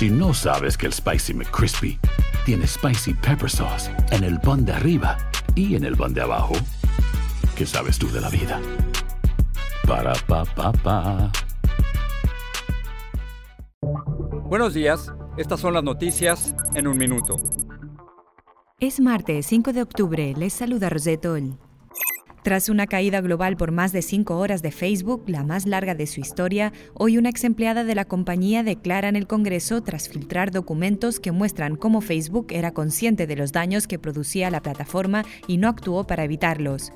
Si no sabes que el Spicy McCrispy tiene Spicy Pepper Sauce en el pan de arriba y en el pan de abajo, ¿qué sabes tú de la vida? Para, pa, pa, pa. Buenos días, estas son las noticias en un minuto. Es martes 5 de octubre, les saluda Rosetol. Tras una caída global por más de cinco horas de Facebook, la más larga de su historia, hoy una ex empleada de la compañía declara en el Congreso tras filtrar documentos que muestran cómo Facebook era consciente de los daños que producía la plataforma y no actuó para evitarlos.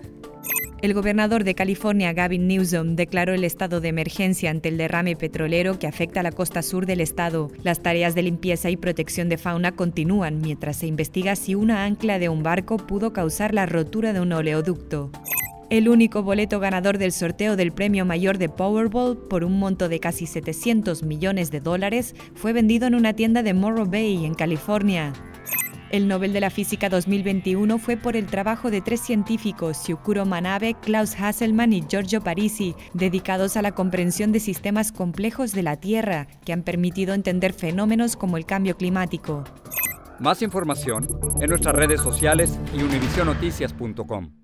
El gobernador de California, Gavin Newsom, declaró el estado de emergencia ante el derrame petrolero que afecta la costa sur del estado. Las tareas de limpieza y protección de fauna continúan mientras se investiga si una ancla de un barco pudo causar la rotura de un oleoducto. El único boleto ganador del sorteo del premio mayor de Powerball por un monto de casi 700 millones de dólares fue vendido en una tienda de Morro Bay, en California. El Nobel de la Física 2021 fue por el trabajo de tres científicos, Yukuro Manabe, Klaus Hasselmann y Giorgio Parisi, dedicados a la comprensión de sistemas complejos de la Tierra, que han permitido entender fenómenos como el cambio climático. Más información en nuestras redes sociales y univisionoticias.com.